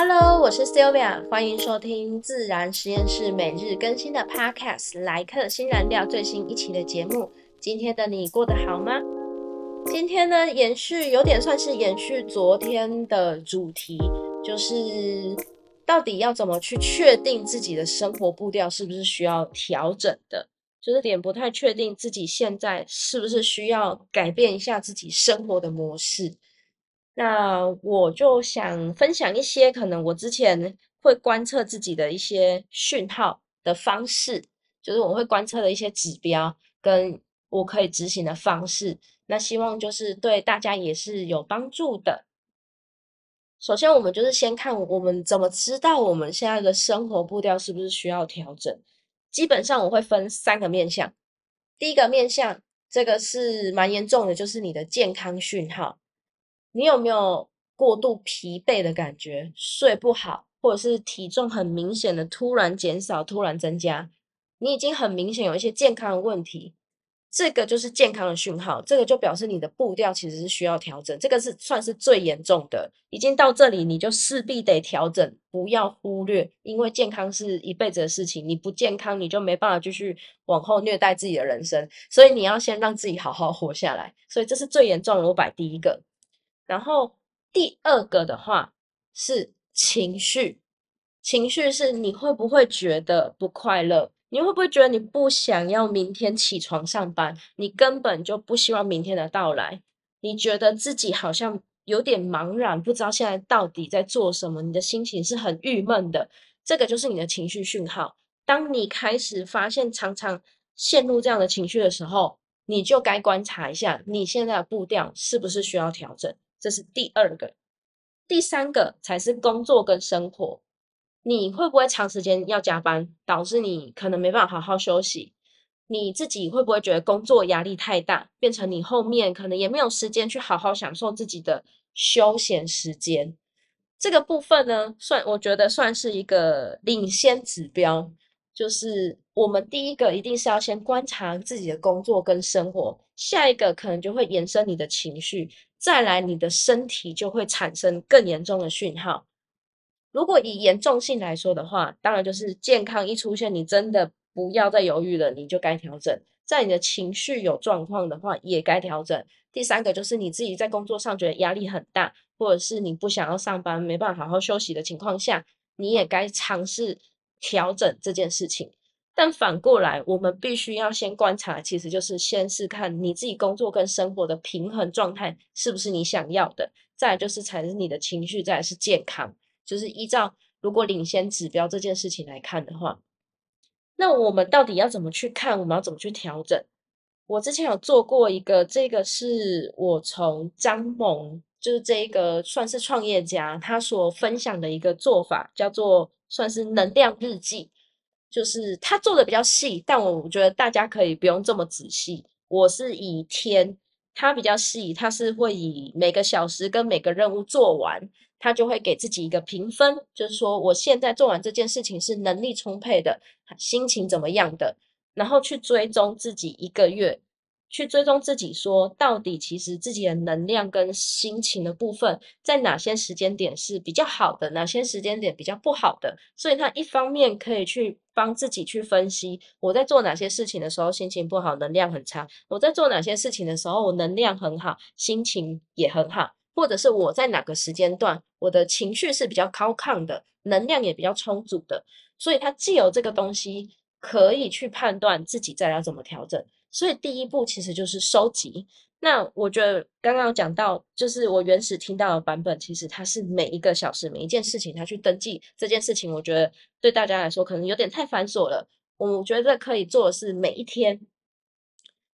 Hello，我是 Sylvia，欢迎收听自然实验室每日更新的 Podcast 来客新燃料最新一期的节目。今天的你过得好吗？今天呢，延续有点算是延续昨天的主题，就是到底要怎么去确定自己的生活步调是不是需要调整的？就是点不太确定自己现在是不是需要改变一下自己生活的模式。那我就想分享一些可能我之前会观测自己的一些讯号的方式，就是我会观测的一些指标，跟我可以执行的方式。那希望就是对大家也是有帮助的。首先，我们就是先看我们怎么知道我们现在的生活步调是不是需要调整。基本上我会分三个面向。第一个面向，这个是蛮严重的，就是你的健康讯号。你有没有过度疲惫的感觉？睡不好，或者是体重很明显的突然减少、突然增加？你已经很明显有一些健康的问题，这个就是健康的讯号。这个就表示你的步调其实是需要调整。这个是算是最严重的，已经到这里，你就势必得调整，不要忽略，因为健康是一辈子的事情。你不健康，你就没办法继续往后虐待自己的人生。所以你要先让自己好好活下来。所以这是最严重的，我摆第一个。然后第二个的话是情绪，情绪是你会不会觉得不快乐？你会不会觉得你不想要明天起床上班？你根本就不希望明天的到来？你觉得自己好像有点茫然，不知道现在到底在做什么？你的心情是很郁闷的，这个就是你的情绪讯号。当你开始发现常常陷入这样的情绪的时候，你就该观察一下你现在的步调是不是需要调整。这是第二个，第三个才是工作跟生活。你会不会长时间要加班，导致你可能没办法好好休息？你自己会不会觉得工作压力太大，变成你后面可能也没有时间去好好享受自己的休闲时间？这个部分呢，算我觉得算是一个领先指标，就是我们第一个一定是要先观察自己的工作跟生活，下一个可能就会延伸你的情绪。再来，你的身体就会产生更严重的讯号。如果以严重性来说的话，当然就是健康一出现，你真的不要再犹豫了，你就该调整。在你的情绪有状况的话，也该调整。第三个就是你自己在工作上觉得压力很大，或者是你不想要上班，没办法好好休息的情况下，你也该尝试调整这件事情。但反过来，我们必须要先观察，其实就是先是看你自己工作跟生活的平衡状态是不是你想要的，再就是才是你的情绪，再是健康，就是依照如果领先指标这件事情来看的话，那我们到底要怎么去看？我们要怎么去调整？我之前有做过一个，这个是我从张萌，就是这一个算是创业家，他所分享的一个做法，叫做算是能量日记。就是他做的比较细，但我觉得大家可以不用这么仔细。我是以天，他比较细，他是会以每个小时跟每个任务做完，他就会给自己一个评分，就是说我现在做完这件事情是能力充沛的，心情怎么样的，然后去追踪自己一个月。去追踪自己，说到底，其实自己的能量跟心情的部分，在哪些时间点是比较好的，哪些时间点比较不好的。所以，他一方面可以去帮自己去分析，我在做哪些事情的时候心情不好，能量很差；我在做哪些事情的时候，我能量很好，心情也很好。或者是我在哪个时间段，我的情绪是比较高亢的，能量也比较充足的。所以，他既有这个东西，可以去判断自己再要怎么调整。所以第一步其实就是收集。那我觉得刚刚讲到，就是我原始听到的版本，其实它是每一个小时每一件事情，它去登记这件事情。我觉得对大家来说可能有点太繁琐了。我觉得可以做的是每一天，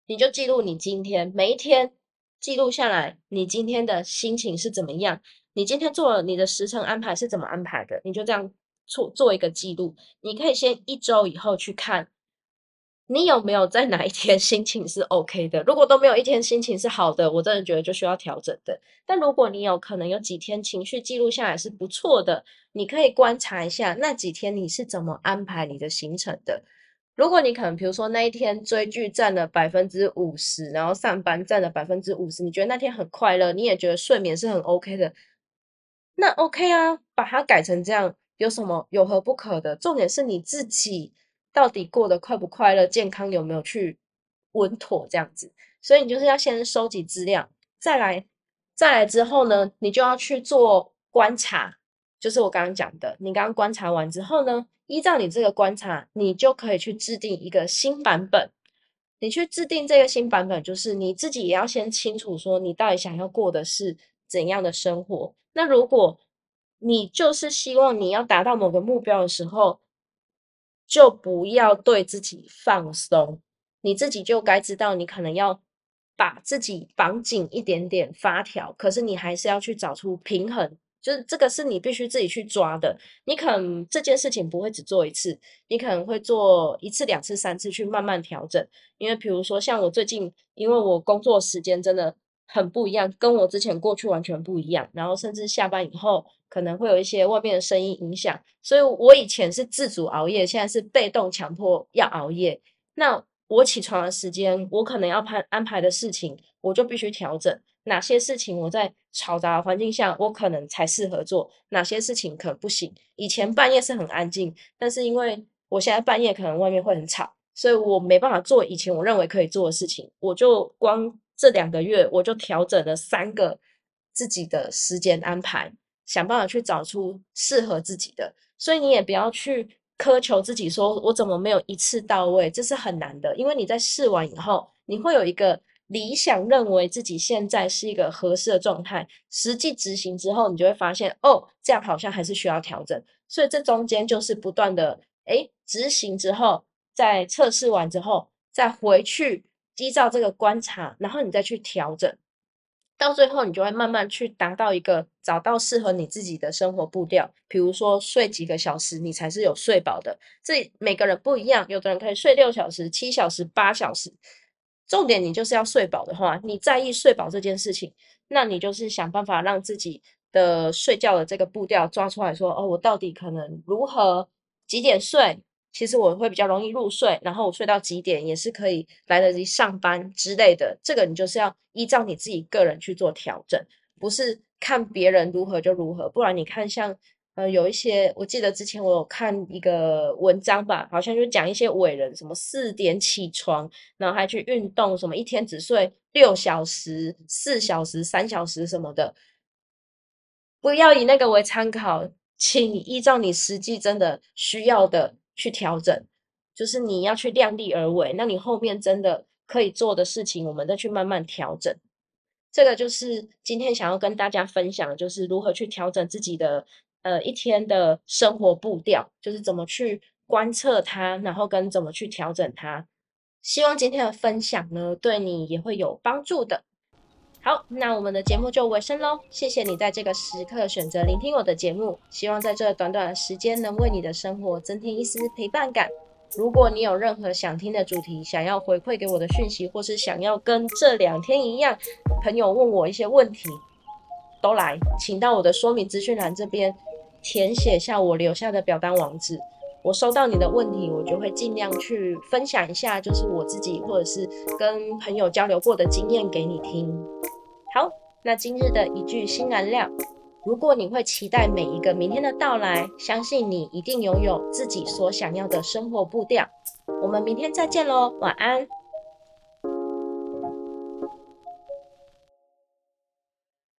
你就记录你今天每一天记录下来，你今天的心情是怎么样？你今天做了你的时程安排是怎么安排的？你就这样做做一个记录。你可以先一周以后去看。你有没有在哪一天 心情是 OK 的？如果都没有一天心情是好的，我真的觉得就需要调整的。但如果你有可能有几天情绪记录下来是不错的，你可以观察一下那几天你是怎么安排你的行程的。如果你可能比如说那一天追剧占了百分之五十，然后上班占了百分之五十，你觉得那天很快乐，你也觉得睡眠是很 OK 的，那 OK 啊，把它改成这样，有什么有何不可的？重点是你自己到底过得快不快乐，健康有没有去稳妥这样子。所以你就是要先收集资料，再来，再来之后呢，你就要去做观察，就是我刚刚讲的，你刚刚观察完之后呢，依照你这个观察，你就可以去制定一个新版本。你去制定这个新版本，就是你自己也要先清楚说，你到底想要过的是怎样的生活。那如果你就是希望你要达到某个目标的时候，就不要对自己放松，你自己就该知道，你可能要。把自己绑紧一点点发条，可是你还是要去找出平衡，就是这个是你必须自己去抓的。你可能这件事情不会只做一次，你可能会做一次、两次、三次去慢慢调整。因为比如说像我最近，因为我工作时间真的很不一样，跟我之前过去完全不一样，然后甚至下班以后可能会有一些外面的声音影响，所以我以前是自主熬夜，现在是被动强迫要熬夜。那我起床的时间，我可能要排安排的事情，我就必须调整哪些事情我在嘈杂环境下，我可能才适合做，哪些事情可能不行。以前半夜是很安静，但是因为我现在半夜可能外面会很吵，所以我没办法做以前我认为可以做的事情。我就光这两个月，我就调整了三个自己的时间安排，想办法去找出适合自己的。所以你也不要去。苛求自己说：“我怎么没有一次到位？”这是很难的，因为你在试完以后，你会有一个理想，认为自己现在是一个合适的状态。实际执行之后，你就会发现，哦，这样好像还是需要调整。所以这中间就是不断的，哎，执行之后，在测试完之后，再回去依照这个观察，然后你再去调整。到最后，你就会慢慢去达到一个找到适合你自己的生活步调。比如说，睡几个小时，你才是有睡饱的。这每个人不一样，有的人可以睡六小时、七小时、八小时。重点，你就是要睡饱的话，你在意睡饱这件事情，那你就是想办法让自己的睡觉的这个步调抓出来说：哦，我到底可能如何几点睡？其实我会比较容易入睡，然后我睡到几点也是可以来得及上班之类的。这个你就是要依照你自己个人去做调整，不是看别人如何就如何。不然你看，像呃有一些，我记得之前我有看一个文章吧，好像就讲一些伟人，什么四点起床，然后还去运动，什么一天只睡六小时、四小时、三小时什么的。不要以那个为参考，请依照你实际真的需要的。去调整，就是你要去量力而为。那你后面真的可以做的事情，我们再去慢慢调整。这个就是今天想要跟大家分享，就是如何去调整自己的呃一天的生活步调，就是怎么去观测它，然后跟怎么去调整它。希望今天的分享呢，对你也会有帮助的。好，那我们的节目就尾声喽。谢谢你在这个时刻选择聆听我的节目，希望在这短短的时间能为你的生活增添一丝陪伴感。如果你有任何想听的主题，想要回馈给我的讯息，或是想要跟这两天一样，朋友问我一些问题，都来，请到我的说明资讯栏这边填写下我留下的表单网址。我收到你的问题，我就会尽量去分享一下，就是我自己或者是跟朋友交流过的经验给你听。那今日的一句新燃料：如果你会期待每一个明天的到来，相信你一定拥有自己所想要的生活步调。我们明天再见喽，晚安。